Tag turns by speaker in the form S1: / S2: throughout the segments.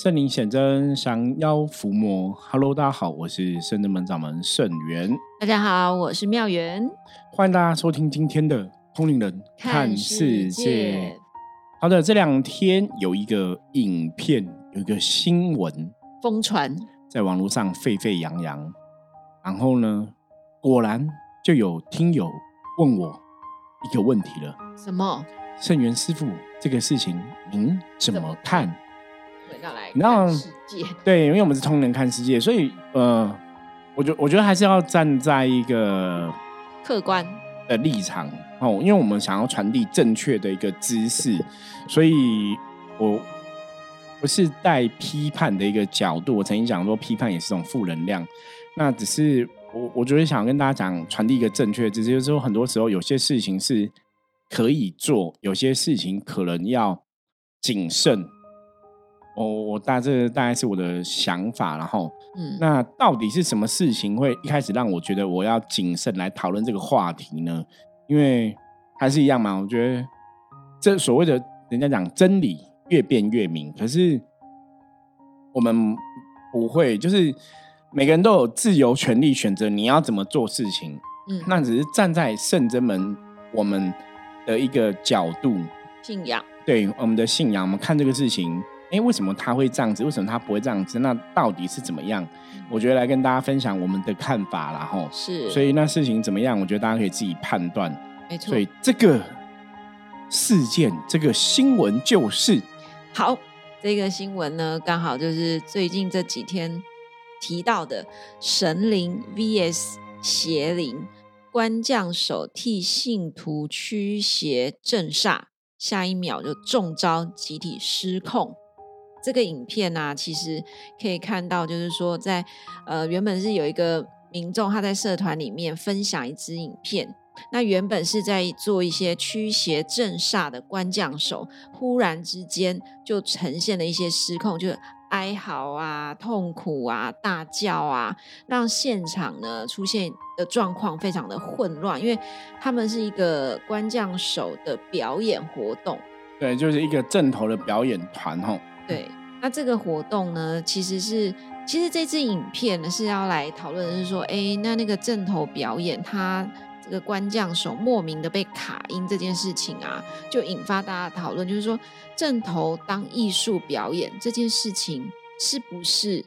S1: 圣灵显真，降妖伏魔。Hello，大家好，我是圣真门掌门圣元。
S2: 大家好，我是妙元。
S1: 欢迎大家收听今天的《通灵人看世界》。好的，这两天有一个影片，有一个新闻
S2: 疯传，
S1: 在网络上沸沸扬扬。然后呢，果然就有听友问我一个问题了：
S2: 什么？
S1: 圣元师傅，这个事情您怎么看？
S2: 然后世界
S1: 对，因为我们是通人看世界，所以呃，我觉我觉得还是要站在一个
S2: 客观
S1: 的立场哦，因为我们想要传递正确的一个知识，所以我不是带批判的一个角度。我曾经讲说，批判也是一种负能量。那只是我我觉得想跟大家讲，传递一个正确的知识，就是说很多时候有些事情是可以做，有些事情可能要谨慎。我我大这大概是我的想法，然后，嗯，那到底是什么事情会一开始让我觉得我要谨慎来讨论这个话题呢？因为还是一样嘛，我觉得这所谓的人家讲真理越辩越明，可是我们不会，就是每个人都有自由权利选择你要怎么做事情，嗯，那只是站在圣真门我们的一个角度，
S2: 信仰，
S1: 对我们的信仰，我们看这个事情。哎，为什么他会这样子？为什么他不会这样子？那到底是怎么样？我觉得来跟大家分享我们的看法然后
S2: 是，
S1: 所以那事情怎么样？我觉得大家可以自己判断。
S2: 没错。
S1: 所以这个事件，这个新闻就是
S2: 好。这个新闻呢，刚好就是最近这几天提到的神灵 VS 邪灵，官将手替信徒驱邪镇煞，下一秒就中招，集体失控。这个影片呢，其实可以看到，就是说，在呃原本是有一个民众他在社团里面分享一支影片，那原本是在做一些驱邪镇煞的官将手，忽然之间就呈现了一些失控，就是哀嚎啊、痛苦啊、大叫啊，让现场呢出现的状况非常的混乱，因为他们是一个官将手的表演活动，
S1: 对，就是一个正头的表演团吼。
S2: 对，那这个活动呢，其实是其实这支影片呢是要来讨论的是说，哎，那那个正头表演，他这个官将手莫名的被卡音这件事情啊，就引发大家讨论，就是说正头当艺术表演这件事情是不是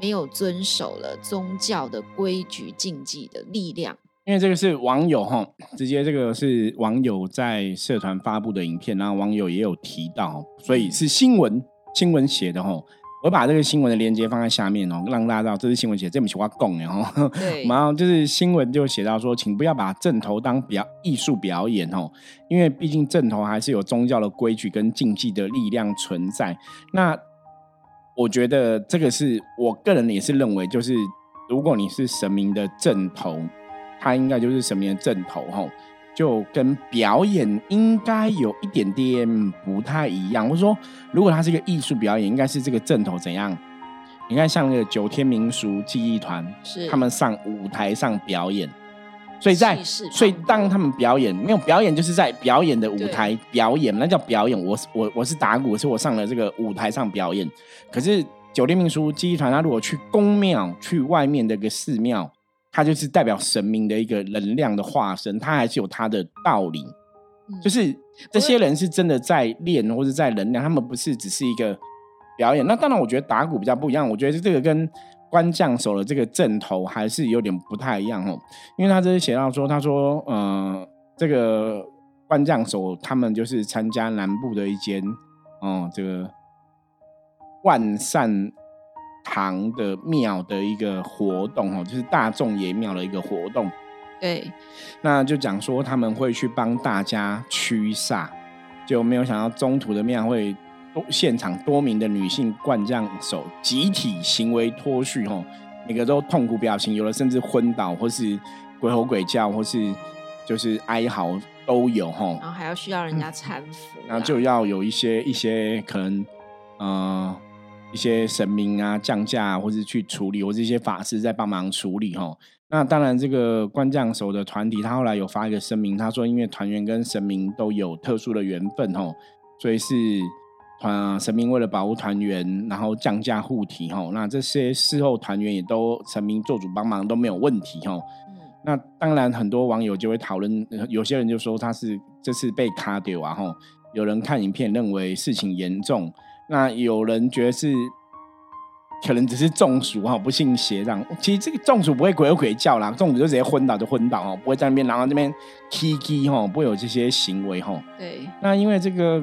S2: 没有遵守了宗教的规矩禁忌的力量？
S1: 因为这个是网友哈，直接这个是网友在社团发布的影片，然后网友也有提到，所以是新闻。新闻写的吼，我把这个新闻的链接放在下面哦，让大家知道这是新闻写，这么喜欢供然
S2: 后。
S1: 然后 就是新闻就写到说，请不要把正头当表艺术表演哦，因为毕竟正头还是有宗教的规矩跟禁忌的力量存在。那我觉得这个是我个人也是认为，就是如果你是神明的正头，他应该就是神明的正头吼。就跟表演应该有一点点不太一样。我说，如果它是一个艺术表演，应该是这个阵头怎样？你看，像那个九天民俗技艺团，
S2: 是
S1: 他们上舞台上表演，所以在所以当他们表演，没有表演就是在表演的舞台表演，那叫表演。我我我是打鼓，是我上了这个舞台上表演。可是九天民俗记忆团，他如果去宫庙，去外面的一个寺庙。它就是代表神明的一个能量的化身，它还是有它的道理。就是这些人是真的在练或者在能量，他们不是只是一个表演。那当然，我觉得打鼓比较不一样。我觉得这个跟官将手的这个阵头还是有点不太一样哦。因为他这是写到说，他说，呃，这个官将手他们就是参加南部的一间，哦，这个万善。堂的庙的一个活动哦，就是大众爷庙的一个活动。
S2: 对，
S1: 那就讲说他们会去帮大家驱煞，就没有想到中途的庙会多现场多名的女性灌将手集体行为脱序哦，每个都痛苦表情，有的甚至昏倒或是鬼吼鬼叫或是就是哀嚎都有哈。
S2: 然后还要需要人家搀扶，
S1: 然后就要有一些一些可能嗯。一些神明啊降价，或是去处理，或者一些法师在帮忙处理哈。那当然，这个官将手的团体，他后来有发一个声明，他说因为团员跟神明都有特殊的缘分哈，所以是团神明为了保护团员，然后降价护体吼，那这些事后团员也都神明做主帮忙都没有问题吼。那当然很多网友就会讨论，有些人就说他是这次被卡丢啊吼，有人看影片认为事情严重，那有人觉得是。可能只是中暑哈，不信邪这样。其实这个中暑不会鬼鬼叫啦，中暑就直接昏倒就昏倒哈，不会在那边然后那边 K K 哈，不会有这些行为哈。
S2: 对。
S1: 那因为这个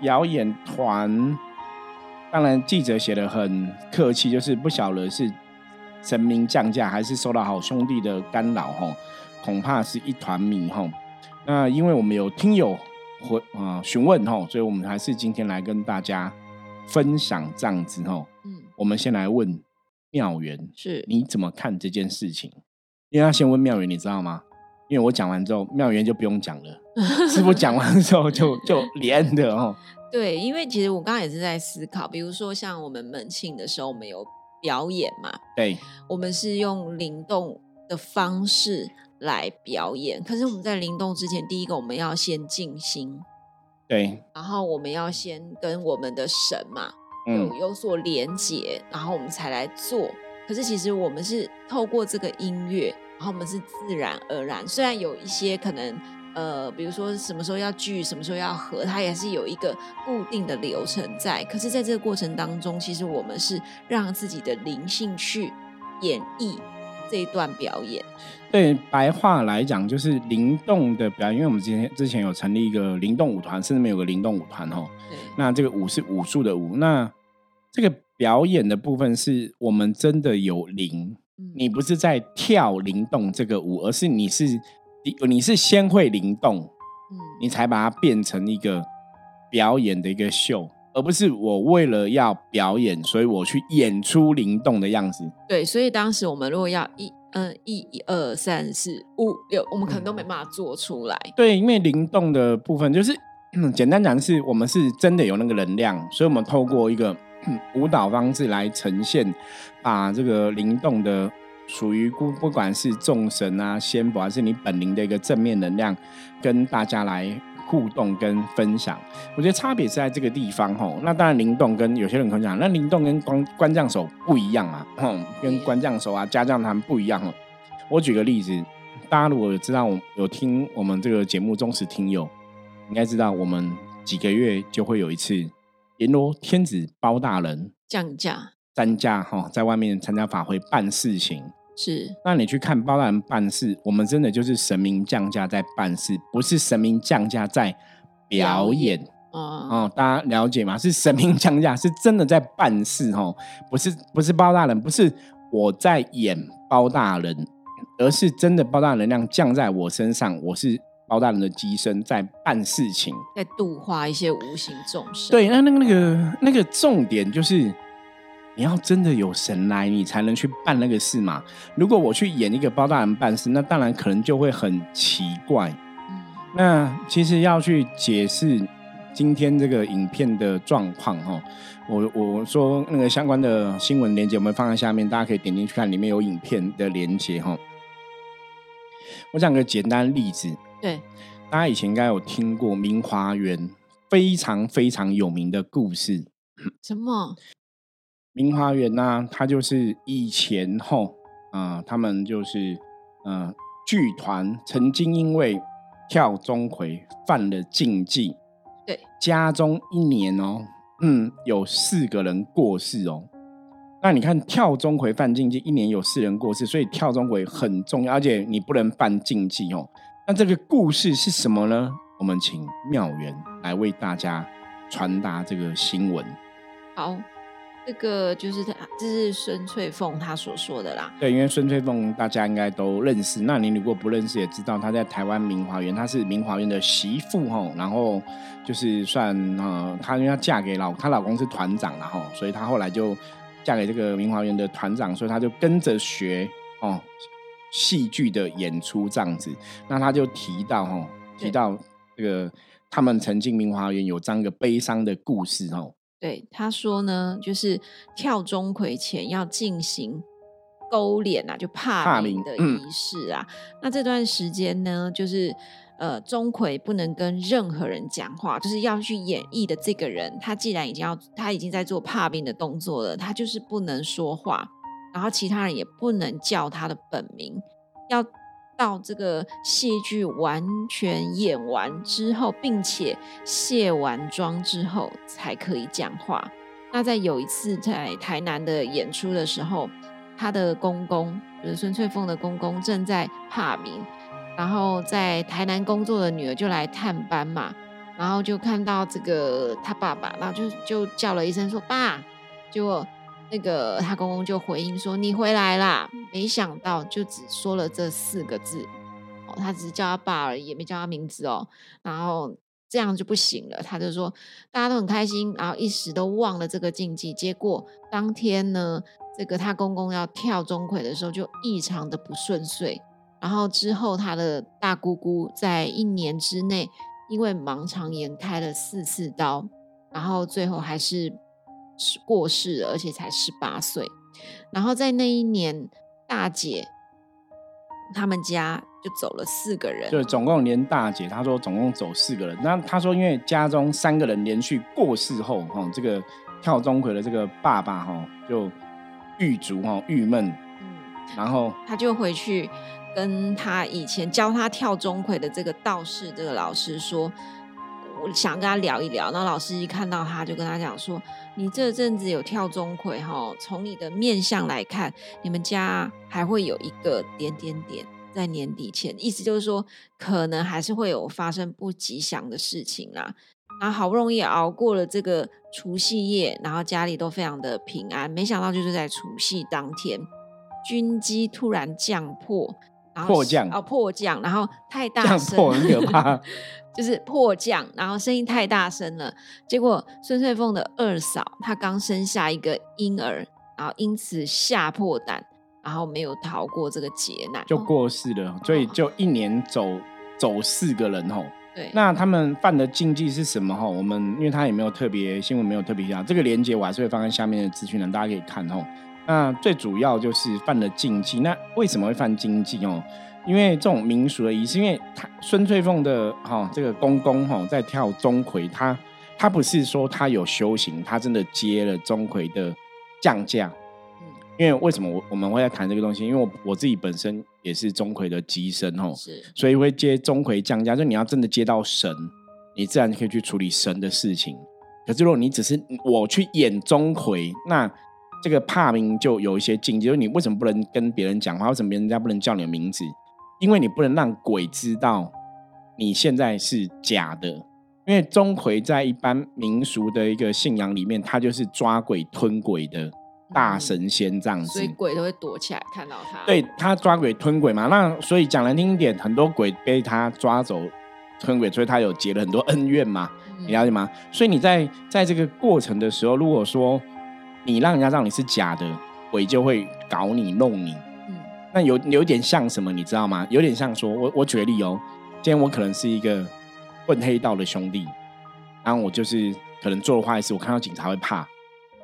S1: 表演团，当然记者写的很客气，就是不晓得是神明降价还是受到好兄弟的干扰哈，恐怕是一团迷哈。那因为我们有听友回啊询问哈，所以我们还是今天来跟大家分享这样子哈。我们先来问妙元，
S2: 是
S1: 你怎么看这件事情？因为要先问妙元，你知道吗？因为我讲完之后，妙元就不用讲了。师傅讲完之后就就连的哦。
S2: 对，因为其实我刚刚也是在思考，比如说像我们门庆的时候，我们有表演嘛？
S1: 对，
S2: 我们是用灵动的方式来表演。可是我们在灵动之前，第一个我们要先静心，
S1: 对，
S2: 然后我们要先跟我们的神嘛。有有所连接，然后我们才来做。可是其实我们是透过这个音乐，然后我们是自然而然。虽然有一些可能，呃，比如说什么时候要聚，什么时候要合，它也是有一个固定的流程在。可是在这个过程当中，其实我们是让自己的灵性去演绎这一段表演。
S1: 对，白话来讲就是灵动的表演。因为我们之前之前有成立一个灵动舞团，甚至没有个灵动舞团哦。那这个舞是武术的舞，那这个表演的部分是我们真的有灵，你不是在跳灵动这个舞，而是你是你你是先会灵动，嗯，你才把它变成一个表演的一个秀，而不是我为了要表演，所以我去演出灵动的样子。
S2: 对，所以当时我们如果要一嗯一二三四五六，我们可能都没办法做出来。
S1: 对，因为灵动的部分就是。简单讲是，我们是真的有那个能量，所以我们透过一个舞蹈方式来呈现，把这个灵动的属于不不管是众神啊、仙佛，还是你本灵的一个正面能量，跟大家来互动跟分享。我觉得差别是在这个地方吼。那当然灵动跟有些人可能讲，那灵动跟关关将手不一样啊，吼，跟关将手啊、家将他们不一样哦。我举个例子，大家如果知道我有听我们这个节目忠实听友。应该知道，我们几个月就会有一次阎罗天子包大人
S2: 降价、
S1: 担架哈，在外面参加法会办事情。
S2: 是，
S1: 那你去看包大人办事，我们真的就是神明降价在办事，不是神明降价在表演。哦哦，大家了解吗？是神明降价，是真的在办事哦，不是不是包大人，不是我在演包大人，而是真的包大人能量降在我身上，我是。包大人的机身在办事情，
S2: 在度化一些无形众生。
S1: 对，那那个那个那个重点就是，你要真的有神来，你才能去办那个事嘛。如果我去演一个包大人办事，那当然可能就会很奇怪。嗯，那其实要去解释今天这个影片的状况哦，我我说那个相关的新闻链接，我们放在下面，大家可以点进去看，里面有影片的连接哈。我讲个简单例子。
S2: 对，
S1: 大家以前应该有听过明华园非常非常有名的故事。
S2: 什么？
S1: 明华园呢？它就是以前后啊，他们就是嗯，剧团曾经因为跳钟馗犯了禁忌，
S2: 对，
S1: 家中一年哦，嗯，有四个人过世哦。那你看跳钟馗犯禁忌，一年有四人过世，所以跳钟馗很重要，而且你不能犯禁忌哦。那这个故事是什么呢？我们请妙元来为大家传达这个新闻。
S2: 好，这个就是他，这是孙翠凤她所说的啦。
S1: 对，因为孙翠凤大家应该都认识。那你如果不认识，也知道她在台湾明华园，她是明华园的媳妇吼。然后就是算呃，她因为她嫁给老，她老公是团长，然后所以她后来就嫁给这个明华园的团长，所以她就跟着学哦。戏剧的演出这样子，那她就提到哦，提到这个他们曾经明华园有这样一个悲伤的故事哦。
S2: 对，他说呢，就是跳钟馗前要进行勾脸啊，就怕名的仪式啊。那这段时间呢，就是呃，钟馗不能跟任何人讲话，就是要去演绎的这个人，他既然已经要，他已经在做怕兵的动作了，他就是不能说话，然后其他人也不能叫他的本名，要到这个戏剧完全演完之后，并且卸完妆之后才可以讲话。那在有一次在台南的演出的时候，他的公公就是孙翠凤的公公正在怕名。然后在台南工作的女儿就来探班嘛，然后就看到这个他爸爸，然后就就叫了一声说爸，结果那个他公公就回应说你回来啦，没想到就只说了这四个字，哦，他只是叫他爸而已，也没叫他名字哦，然后这样就不行了，他就说大家都很开心，然后一时都忘了这个禁忌，结果当天呢，这个他公公要跳钟馗的时候就异常的不顺遂。然后之后，他的大姑姑在一年之内因为盲肠炎开了四次刀，然后最后还是过世了，而且才十八岁。然后在那一年，大姐他们家就走了四个人，
S1: 就总共连大姐，她说总共走四个人。那她说，因为家中三个人连续过世后，哈，这个跳钟馗的这个爸爸哈就郁卒哈郁闷，嗯，然后
S2: 他就回去。跟他以前教他跳钟馗的这个道士这个老师说，我想跟他聊一聊。然后老师一看到他就跟他讲说：“你这阵子有跳钟馗哈，从你的面相来看，你们家还会有一个点点点在年底前，意思就是说可能还是会有发生不吉祥的事情啊。然后好不容易熬过了这个除夕夜，然后家里都非常的平安，没想到就是在除夕当天，军机突然降破。”
S1: 迫降
S2: 哦，迫降，然后太大声，
S1: 破很可怕，
S2: 就是迫降，然后声音太大声了。结果孙翠凤的二嫂她刚生下一个婴儿，然后因此吓破胆，然后没有逃过这个劫难，
S1: 就过世了。所以就一年走走四个人吼。
S2: 对，
S1: 那他们犯的禁忌是什么吼？我们因为他也没有特别新闻，没有特别讲这个连接，我还是会放在下面的资讯栏，大家可以看吼。那最主要就是犯了禁忌。那为什么会犯禁忌哦？因为这种民俗的仪式，因为他孙翠凤的哈这个公公哈在跳钟馗，他他不是说他有修行，他真的接了钟馗的降价。嗯，因为为什么我我们会在谈这个东西？因为我我自己本身也是钟馗的机身哦，
S2: 是，
S1: 所以会接钟馗降价。就你要真的接到神，你自然可以去处理神的事情。可是如果你只是我去演钟馗，那这个怕名就有一些禁忌，就是你为什么不能跟别人讲话？为什么别人家不能叫你的名字？因为你不能让鬼知道你现在是假的。因为钟馗在一般民俗的一个信仰里面，他就是抓鬼吞鬼的大神仙这样子，
S2: 所以鬼都会躲起来看到他。
S1: 对他抓鬼吞鬼嘛，那所以讲难听一点，很多鬼被他抓走吞鬼，所以他有结了很多恩怨嘛，你了解吗？所以你在在这个过程的时候，如果说你让人家知道你是假的，鬼就会搞你弄你。嗯，那有有点像什么，你知道吗？有点像说，我我举个例哦，今天我可能是一个混黑道的兄弟，然后我就是可能做了坏事，我看到警察会怕，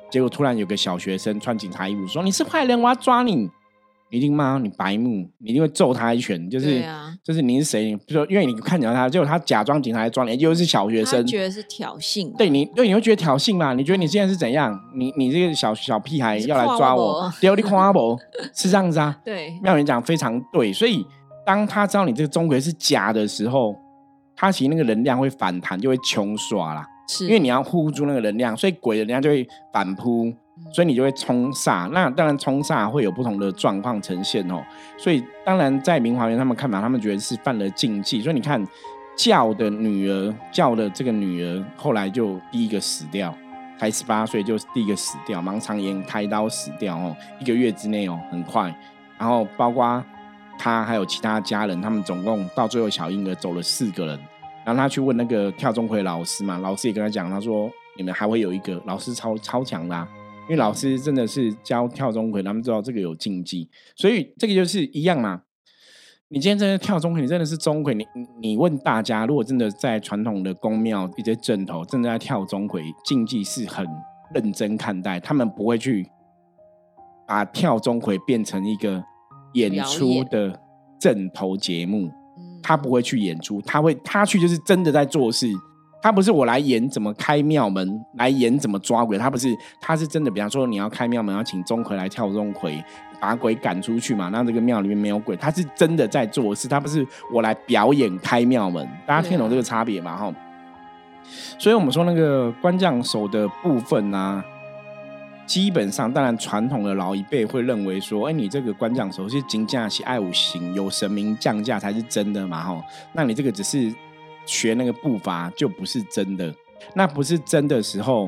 S1: 结果突然有个小学生穿警察衣服说你是坏人，我要抓你。一定骂你白目，你一定会揍他一拳。就是，就是你是谁？就说，因为你看到他，结果他假装警察来抓你，又是小学生，
S2: 觉得是挑衅。
S1: 对你，对你会觉得挑衅嘛？你觉得你现在是怎样？你你这个小小屁孩要来抓我，丢你夸我，是这样子啊？
S2: 对，
S1: 妙云讲非常对。所以当他知道你这个钟馗是假的时候，他其实那个能量会反弹，就会穷耍啦。
S2: 是
S1: 因为你要护住那个能量，所以鬼的能量就会反扑。所以你就会冲煞，那当然冲煞会有不同的状况呈现哦。所以当然在明华园他们看法，他们觉得是犯了禁忌。所以你看教的女儿，教的这个女儿后来就第一个死掉，才十八岁就第一个死掉，盲肠炎开刀死掉哦，一个月之内哦，很快。然后包括他还有其他家人，他们总共到最后小婴儿走了四个人。然后他去问那个跳钟馗老师嘛，老师也跟他讲，他说你们还会有一个老师超超强的。因为老师真的是教跳钟馗，他们知道这个有禁忌，所以这个就是一样嘛。你今天真的跳钟馗，你真的是钟馗。你你问大家，如果真的在传统的宫庙一些阵头正在跳钟馗，禁忌是很认真看待，他们不会去把跳钟馗变成一个演出的正头节目。他不会去演出，他会他去就是真的在做事。他不是我来演怎么开庙门，来演怎么抓鬼，他不是，他是真的。比方说你要开庙门，要请钟馗来跳钟馗，把鬼赶出去嘛，让这个庙里面没有鬼。他是真的在做事，他不是我来表演开庙门。大家听懂这个差别吗？哈。所以我们说那个官将手的部分呢，基本上当然传统的老一辈会认为说，哎，你这个官将手是金驾喜爱五行，有神明降价才是真的嘛，哈。那你这个只是。学那个步伐就不是真的，那不是真的时候，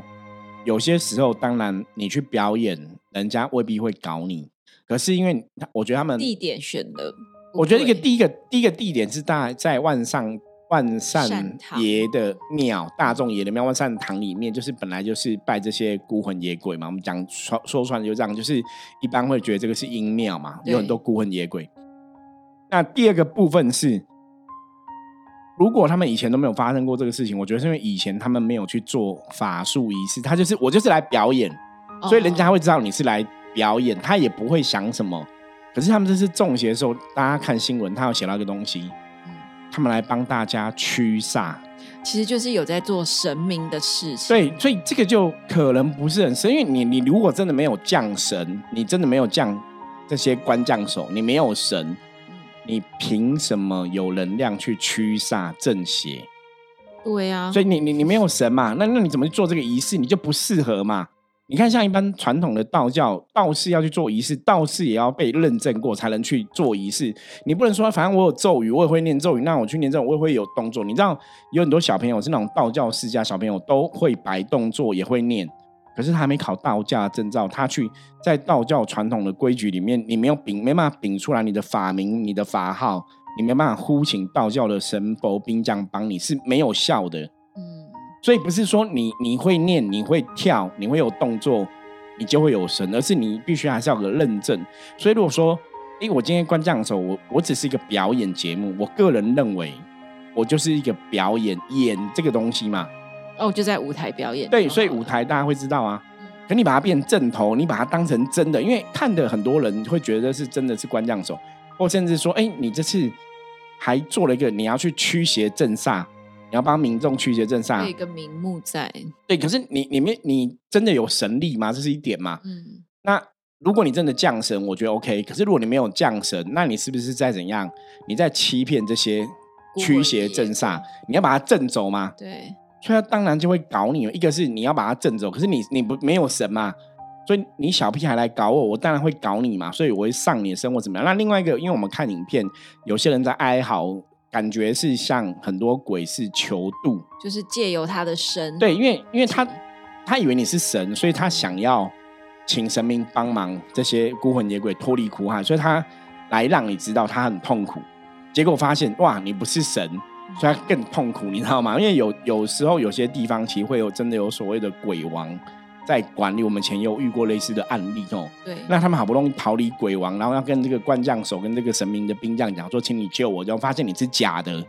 S1: 有些时候当然你去表演，人家未必会搞你。可是因为我觉得他们
S2: 地点选的，
S1: 我觉得一个第一个第一个地点是大在万上万善爷的庙，大众爷的庙万善堂里面，就是本来就是拜这些孤魂野鬼嘛。我们讲说说出来就这样，就是一般会觉得这个是阴庙嘛，有很多孤魂野鬼。那第二个部分是。如果他们以前都没有发生过这个事情，我觉得是因为以前他们没有去做法术仪式，他就是我就是来表演，所以人家会知道你是来表演，他也不会想什么。可是他们这次中邪的时候，大家看新闻，他有写到一个东西，他们来帮大家驱煞，
S2: 其实就是有在做神明的事情。
S1: 对，所以这个就可能不是很神，因为你你如果真的没有降神，你真的没有降这些官降手，你没有神。你凭什么有能量去驱煞正邪？
S2: 对呀，
S1: 所以你你你没有神嘛？那那你怎么去做这个仪式？你就不适合嘛？你看，像一般传统的道教道士要去做仪式，道士也要被认证过才能去做仪式。你不能说，反正我有咒语，我也会念咒语，那我去念咒，我也会有动作。你知道，有很多小朋友是那种道教世家小朋友，都会摆动作，也会念。可是他没考道教证照，他去在道教传统的规矩里面，你没有禀，没办法禀出来你的法名、你的法号，你没办法呼请道教的神佛兵将帮你，是没有效的。嗯，所以不是说你你会念、你会跳、你会有动作，你就会有神，而是你必须还是要有个认证。所以如果说，哎，我今天关将的时候，我我只是一个表演节目，我个人认为，我就是一个表演演这个东西嘛。
S2: 哦，就在舞台表演。
S1: 对，所以舞台大家会知道啊。可你把它变正头，你把它当成真的，因为看的很多人会觉得是真的是官将手，或甚至说，哎，你这次还做了一个，你要去驱邪镇煞，你要帮民众驱邪镇煞，
S2: 一个名目在。
S1: 对，可是你你没你真的有神力吗？这是一点嘛。嗯。那如果你真的降神，我觉得 OK。可是如果你没有降神，那你是不是在怎样？你在欺骗这些驱邪镇煞？你要把它震走吗？
S2: 对。
S1: 所以他当然就会搞你，一个是你要把他震走，可是你你不没有神嘛，所以你小屁孩来搞我，我当然会搞你嘛，所以我会上你的身或怎么样。那另外一个，因为我们看影片，有些人在哀嚎，感觉是像很多鬼是求渡，
S2: 就是借由他的身。
S1: 对，因为因为他他以为你是神，所以他想要请神明帮忙这些孤魂野鬼脱离苦海，所以他来让你知道他很痛苦，结果发现哇，你不是神。所以他更痛苦，你知道吗？因为有有时候有些地方其实会有真的有所谓的鬼王在管理。我们前有遇过类似的案例哦。
S2: 对。
S1: 那他们好不容易逃离鬼王，然后要跟这个官将手跟这个神明的兵将讲说，请你救我，然后发现你是假的，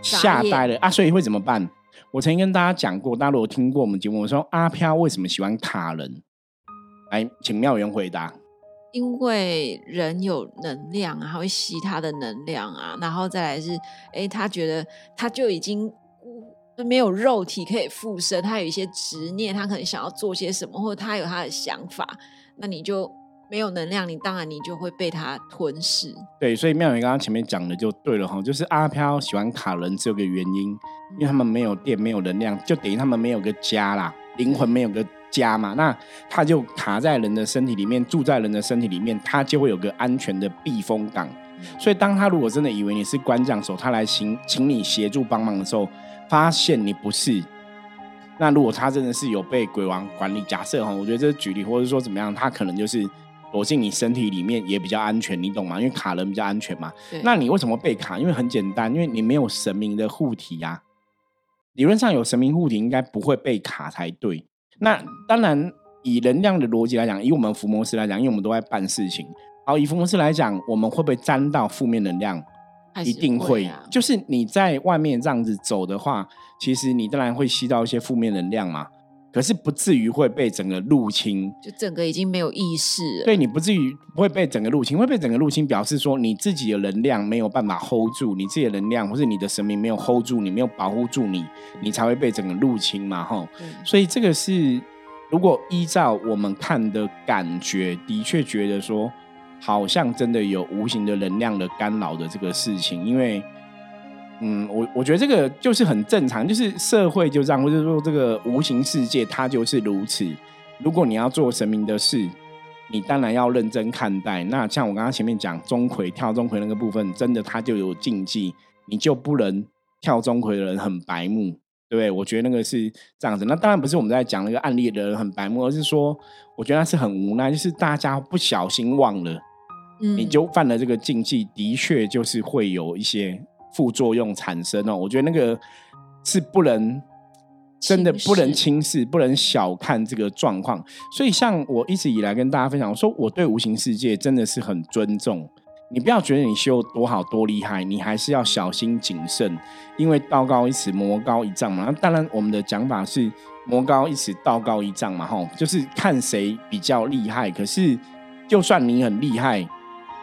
S1: 吓呆了啊！所以会怎么办？我曾经跟大家讲过，大家如果听过我们节目，我说阿飘为什么喜欢卡人？来，请妙元回答。
S2: 因为人有能量啊，会吸他的能量啊，然后再来是，哎，他觉得他就已经没有肉体可以附身，他有一些执念，他可能想要做些什么，或者他有他的想法，那你就没有能量，你当然你就会被他吞噬。
S1: 对，所以妙云刚刚前面讲的就对了哈，就是阿飘喜欢卡人只有个原因，因为他们没有电，没有能量，就等于他们没有个家啦，灵魂没有个。家嘛，那他就卡在人的身体里面，住在人的身体里面，他就会有个安全的避风港。所以，当他如果真的以为你是官将手，他来请请你协助帮忙的时候，发现你不是，那如果他真的是有被鬼王管理，假设哈，我觉得这举例，或者说怎么样，他可能就是躲进你身体里面也比较安全，你懂吗？因为卡人比较安全嘛。那你为什么被卡？因为很简单，因为你没有神明的护体呀。理论上有神明护体，应该不会被卡才对。那当然，以能量的逻辑来讲，以我们福摩斯来讲，因为我们都在办事情。好，以福摩斯来讲，我们会不会沾到负面能量？
S2: 一定会。
S1: 就是你在外面这样子走的话，其实你当然会吸到一些负面能量嘛。可是不至于会被整个入侵。
S2: 就整个已经没有意识了。
S1: 对你不至于不会被整个入侵，会被整个入侵，表示说你自己的能量没有办法 hold 住，你自己的能量或是你的神明没有 hold 住你，没有保护住你，你才会被整个入侵嘛，吼。所以这个是，如果依照我们看的感觉，的确觉得说，好像真的有无形的能量的干扰的这个事情，因为，嗯，我我觉得这个就是很正常，就是社会就这样，或者说这个无形世界它就是如此。如果你要做神明的事，你当然要认真看待。那像我刚刚前面讲钟馗跳钟馗那个部分，真的它就有禁忌，你就不能跳钟馗的人很白目，对不对？我觉得那个是这样子。那当然不是我们在讲那个案例的人很白目，而是说，我觉得他是很无奈，就是大家不小心忘了，
S2: 嗯
S1: 你就犯了这个禁忌，的确就是会有一些副作用产生哦。我觉得那个是不能。真的不能轻视，不能小看这个状况。所以，像我一直以来跟大家分享，我说我对无形世界真的是很尊重。你不要觉得你修多好多厉害，你还是要小心谨慎，因为道高一尺，魔高一丈嘛。那当然，我们的讲法是魔高一尺，道高一丈嘛，吼，就是看谁比较厉害。可是，就算你很厉害，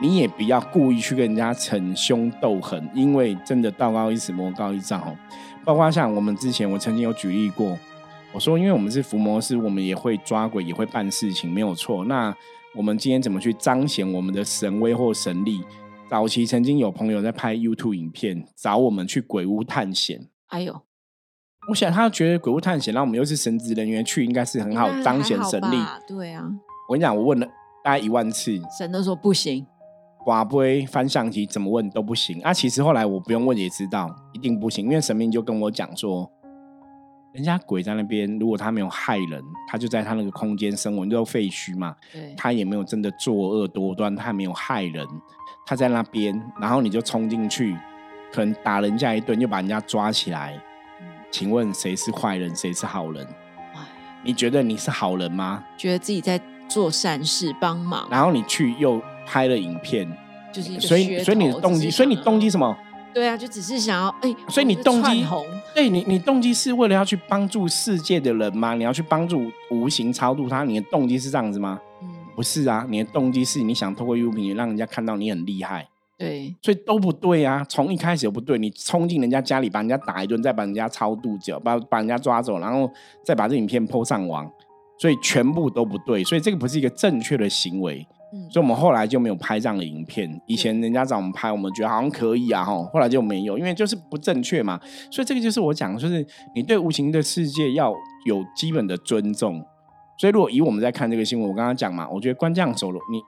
S1: 你也不要故意去跟人家逞凶斗狠，因为真的道高一尺，魔高一丈哦。包括像我们之前，我曾经有举例过，我说，因为我们是伏魔师，我们也会抓鬼，也会办事情，没有错。那我们今天怎么去彰显我们的神威或神力？早期曾经有朋友在拍 YouTube 影片，找我们去鬼屋探险。
S2: 哎呦，
S1: 我想他觉得鬼屋探险，那我们又是神职人员去，应该是很好彰显神力。
S2: 对啊，
S1: 我跟你讲，我问了大概一万次，
S2: 神都说不行。
S1: 寡杯翻相机怎么问都不行啊！其实后来我不用问也知道，一定不行，因为神明就跟我讲说，人家鬼在那边，如果他没有害人，他就在他那个空间生活，就废墟嘛，
S2: 对，
S1: 他也没有真的作恶多端，他没有害人，他在那边，然后你就冲进去，可能打人家一顿，又把人家抓起来，
S2: 嗯
S1: 请问谁是坏人，谁是好人？
S2: 哎
S1: 你觉得你是好人吗？
S2: 觉得自己在做善事，帮忙，
S1: 然后你去又拍了影片，
S2: 就是一个
S1: 所以所以你的动机，所以你
S2: 想
S1: 动机什么？
S2: 对啊，就只是想要哎，
S1: 所以你动机
S2: 红，
S1: 对你，你动机是为了要去帮助世界的人吗？你要去帮助无形超度他？你的动机是这样子吗？
S2: 嗯，
S1: 不是啊，你的动机是你想透过 U 品让人家看到你很厉害，
S2: 对，
S1: 所以都不对啊。从一开始就不对，你冲进人家家里把人家打一顿，再把人家超度走，把把人家抓走，然后再把这影片 PO 上网，所以全部都不对。所以这个不是一个正确的行为。
S2: 嗯，
S1: 所以我们后来就没有拍这样的影片。以前人家找我们拍，我们觉得好像可以啊，吼，后来就没有，因为就是不正确嘛。所以这个就是我讲，就是你对无形的世界要有基本的尊重。所以如果以我们在看这个新闻，我刚刚讲嘛，我觉得官将手，你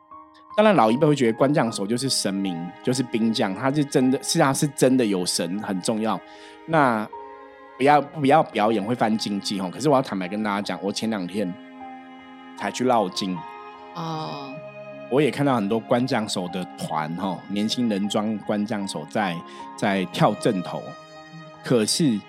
S1: 当然老一辈会觉得官将手就是神明，就是兵将，他是真的，是他是真的有神，很重要。那不要不要表演会犯禁忌哦。可是我要坦白跟大家讲，我前两天才去绕境。
S2: 哦，
S1: 我也看到很多官将手的团哈，年轻人装官将手在在跳正头，可是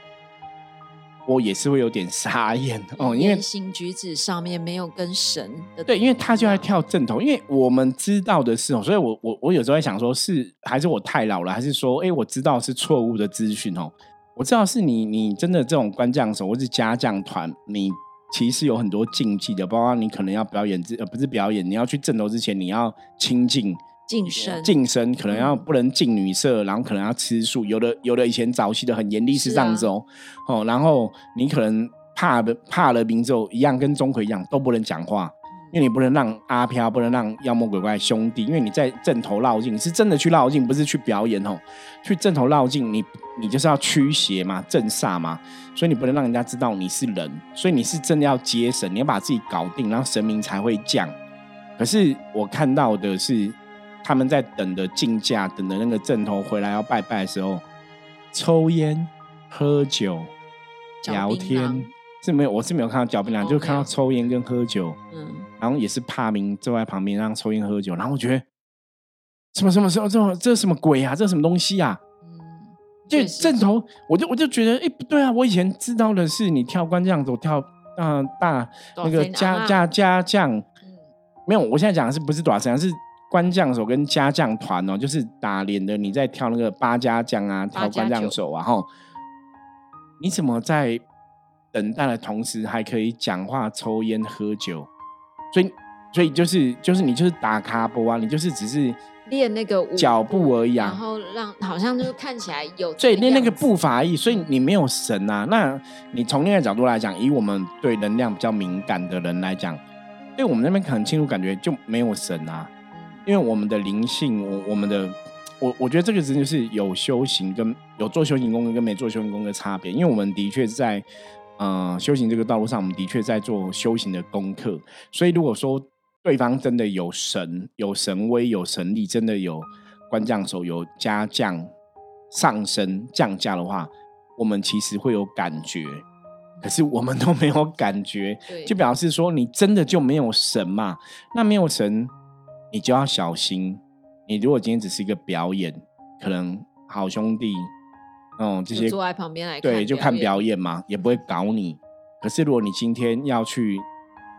S1: 我也是会有点傻眼哦，因为
S2: 言行举止上面没有跟神的
S1: 对，因为他就在跳正头，因为我们知道的是哦，所以我我我有时候在想说，是还是我太老了，还是说，哎，我知道是错误的资讯哦，我知道是你你真的这种官将手或是家将团，你其实有很多禁忌的，包括你可能要表演之呃不是表演，你要去镇楼之前你要清净。
S2: 晋升，
S1: 净身可能要
S2: 嗯
S1: 不能近女色，然后可能要吃素，有的有的以前早期的很严厉是这样子哦，
S2: 啊
S1: 哦，然后你可能怕的怕了名之后，一样跟钟馗一样都不能讲话，因为你不能让阿飘，不能让妖魔鬼怪兄弟，因为你在正头绕境，你是真的去绕境，不是去表演哦，去正头绕境，你你就是要驱邪嘛，镇煞嘛，所以你不能让人家知道你是人，所以你是真的要接神，你要把自己搞定，然后神明才会降。可是我看到的是，他们在等的竞价，等的那个正头回来要拜拜的时候，抽烟、喝酒、聊天是没有，我是没有看到嚼槟榔，
S2: 哦
S1: 就看到抽烟跟喝酒，
S2: 嗯，
S1: 然后也是怕明坐在旁边让抽烟喝酒，然后我觉得什么什么什么这种这什么鬼啊？这什么东西啊？
S2: 嗯，
S1: 就正头，我就我就觉得，哎、不对啊！我以前知道的是你跳关将走跳，嗯、大那个
S2: 多少钱啊
S1: 家家家将，
S2: 嗯
S1: 没有，我现在讲的是不是短绳，是关将手跟家将团哦，就是打脸的你在跳那个八家将啊，跳关将手啊，吼，你怎么在等待的同时还可以讲话、抽烟、喝酒，所以所以就是就是你就是打卡波啊，你就是只是
S2: 练那个
S1: 脚步而已啊，
S2: 然后让好像就是看起来有
S1: 对练那个步伐而已，所以你没有神啊。那你从另外角度来讲，以我们对能量比较敏感的人来讲，对我们那边可能进入感觉就没有神啊，因为我们的灵性，我我们的。我我觉得这个真的是有修行跟有做修行功课跟没做修行功课差别，因为我们的确在呃修行这个道路上，我们的确在做修行的功课。所以如果说对方真的有神、有神威、有神力，真的有官将手、有加将上升降价的话，我们其实会有感觉。可是我们都没有感觉，就表示说你真的就没有神嘛？那没有神，你就要小心。你如果今天只是一个表演，可能好兄弟，哦，这些
S2: 坐在旁边来
S1: 对，就
S2: 看
S1: 表演嘛，也不会搞你。可是如果你今天要去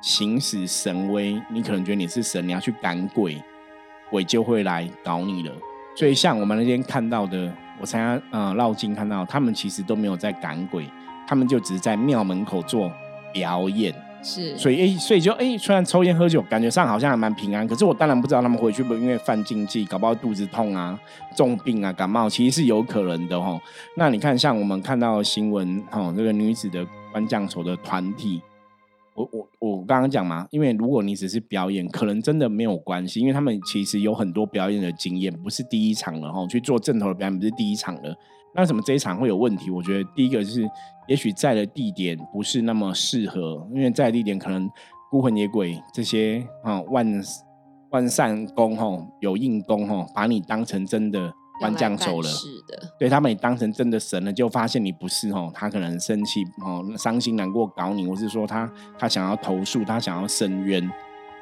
S1: 行使神威，你可能觉得你是神，你要去赶鬼，鬼就会来搞你了。所以像我们那天看到的，我参加呃绕境看到，他们其实都没有在赶鬼，他们就只是在庙门口做表演。
S2: 是，
S1: 所以哎，所以就哎，虽然抽烟喝酒，感觉上好像还蛮平安，可是我当然不知道他们回去不因为犯禁忌，搞不好肚子痛啊、重病啊、感冒，其实是有可能的哈。那你看，像我们看到新闻哈，这个女子的官将所的团体，我我我刚刚讲嘛，因为如果你只是表演，可能真的没有关系，因为他们其实有很多表演的经验，不是第一场了哈，去做正头的表演不是第一场了。那什么这一场会有问题？我觉得第一个就是。也许在的地点不是那么适合，因为在的地点可能孤魂野鬼这些啊万万善宫吼有硬功吼，把你当成真的官将手了，
S2: 是的，
S1: 对他把你当成真的神了，就发现你不是吼，他可能生气哦，伤心难过搞你，或是说他他想要投诉，他想要申冤，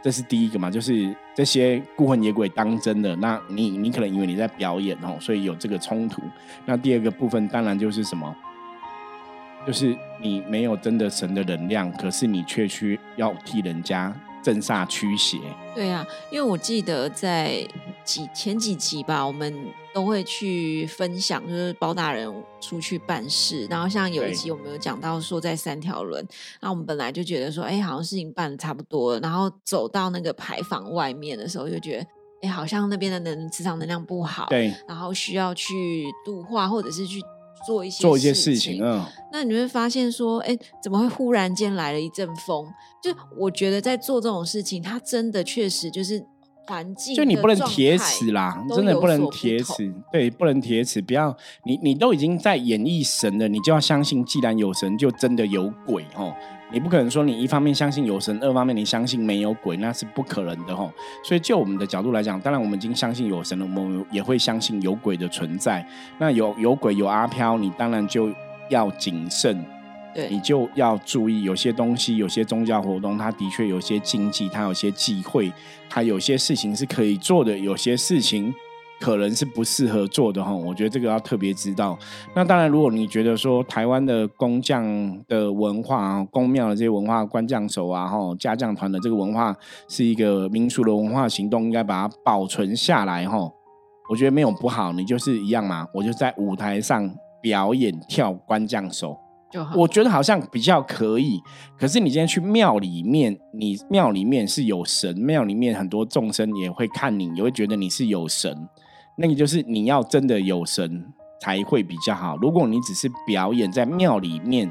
S1: 这是第一个嘛，就是这些孤魂野鬼当真的，那你你可能以为你在表演哦，所以有这个冲突。那第二个部分当然就是什么？就是你没有真的神的能量，可是你却去要替人家镇煞驱邪。
S2: 对啊，因为我记得在几前几集吧，我们都会去分享，就是包大人出去办事。然后像有一集我们有讲到说，在三条轮，那我们本来就觉得说，哎，好像事情办的差不多了。然后走到那个牌坊外面的时候，就觉得，哎，好像那边的能磁场能量不好。
S1: 对，
S2: 然后需要去度化，或者是去。做一些
S1: 做一些事情，嗯，
S2: 那你会发现说，哎，怎么会忽然间来了一阵风？就我觉得在做这种事情，它真的确实就是环境，
S1: 就你不能铁齿啦，真的不能铁齿，对，不能铁齿，不要你你都已经在演绎神了，你就要相信，既然有神，就真的有鬼哦。你不可能说你一方面相信有神，二方面你相信没有鬼，那是不可能的吼。所以就我们的角度来讲，当然我们已经相信有神了，我们也会相信有鬼的存在。那有有鬼有阿飘，你当然就要谨慎，
S2: 对，
S1: 你就要注意有些东西，有些宗教活动，它的确有些禁忌，它有些忌讳，它有些事情是可以做的，有些事情。可能是不适合做的哈，我觉得这个要特别知道。那当然，如果你觉得说台湾的工匠的文化、宫庙的这些文化、官匠手啊、哈家将团的这个文化是一个民俗的文化行动，应该把它保存下来哈。我觉得没有不好，你就是一样嘛。我就在舞台上表演跳官将手。我觉得好像比较可以。可是你今天去庙里面，你庙里面是有神，庙里面很多众生也会看你，也会觉得你是有神。那个就是你要真的有神才会比较好。如果你只是表演在庙里面，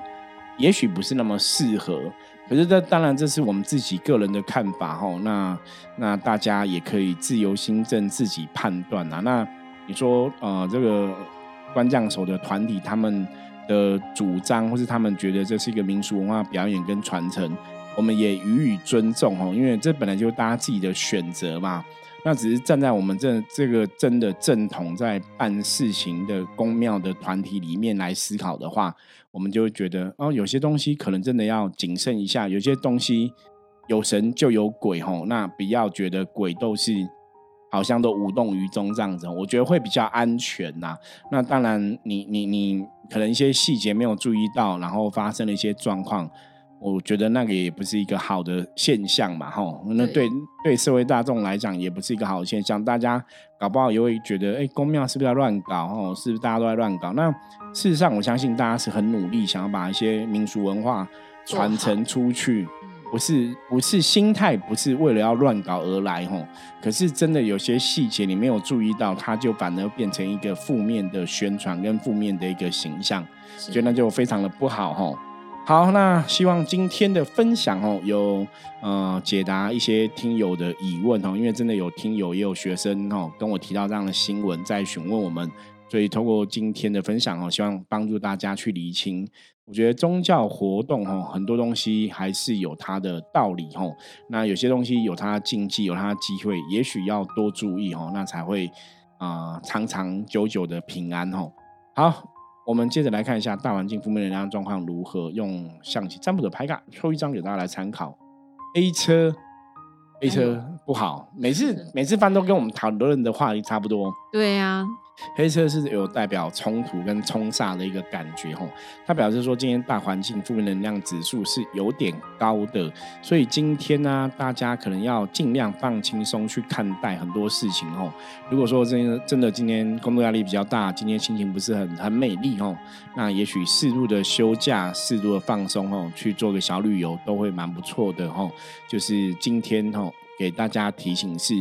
S1: 也许不是那么适合。可是这当然这是我们自己个人的看法哈。那那大家也可以自由心证，自己判断啊。那你说呃，这个官将手的团体他们的主张，或是他们觉得这是一个民俗文化表演跟传承，我们也予以尊重哦。因为这本来就是大家自己的选择嘛。那只是站在我们这这个真的正统在办事情的公庙的团体里面来思考的话，我们就会觉得哦，有些东西可能真的要谨慎一下。有些东西有神就有鬼吼，那不要觉得鬼都是好像都无动于衷这样子，我觉得会比较安全呐。那当然，你你你可能一些细节没有注意到，然后发生了一些状况。我觉得那个也不是一个好的现象嘛，吼，那对对社会大众来讲也不是一个好的现象，大家搞不好也会觉得，哎，公庙是不是要乱搞？吼，是不是大家都在乱搞？那事实上，我相信大家是很努力，想要把一些民俗文化传承出去，不是不是心态，不是为了要乱搞而来，吼。可是真的有些细节你没有注意到，它就反而变成一个负面的宣传跟负面的一个形象，所以那就非常的不好，吼。好，那希望今天的分享哦，有呃解答一些听友的疑问哦，因为真的有听友也有学生哦跟我提到这样的新闻在询问我们，所以通过今天的分享哦，希望帮助大家去厘清。我觉得宗教活动哦，很多东西还是有它的道理哦。那有些东西有它的禁忌，有它的机会，也许要多注意哦，那才会啊长长久久的平安哦。好。我们接着来看一下大环境负面能量状况如何，用象棋占卜的牌卡抽一张给大家来参考。A 车，A 车不好，每次每次翻都跟我们讨论的话题差不多。
S2: 对呀。
S1: 黑色是有代表冲突跟冲煞的一个感觉吼，它表示说今天大环境负面能量指数是有点高的，所以今天呢，大家可能要尽量放轻松去看待很多事情吼。如果说真真的今天工作压力比较大，今天心情不是很很美丽吼，那也许适度的休假、适度的放松吼，去做个小旅游都会蛮不错的吼。就是今天吼，给大家提醒是。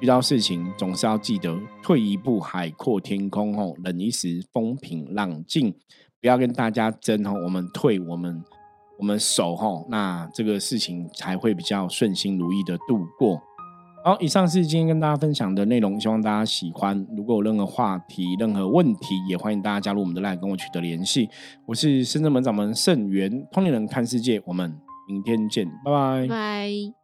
S1: 遇到事情总是要记得退一步海阔天空哦，忍一时风平浪静，不要跟大家争哦。我们退，我们我们守吼，那这个事情才会比较顺心如意的度过。好，以上是今天跟大家分享的内容，希望大家喜欢。如果有任何话题、任何问题，也欢迎大家加入我们的 LINE 跟我取得联系。我是深圳门掌门盛元，通灵人看世界，我们明天见，拜拜。
S2: 拜。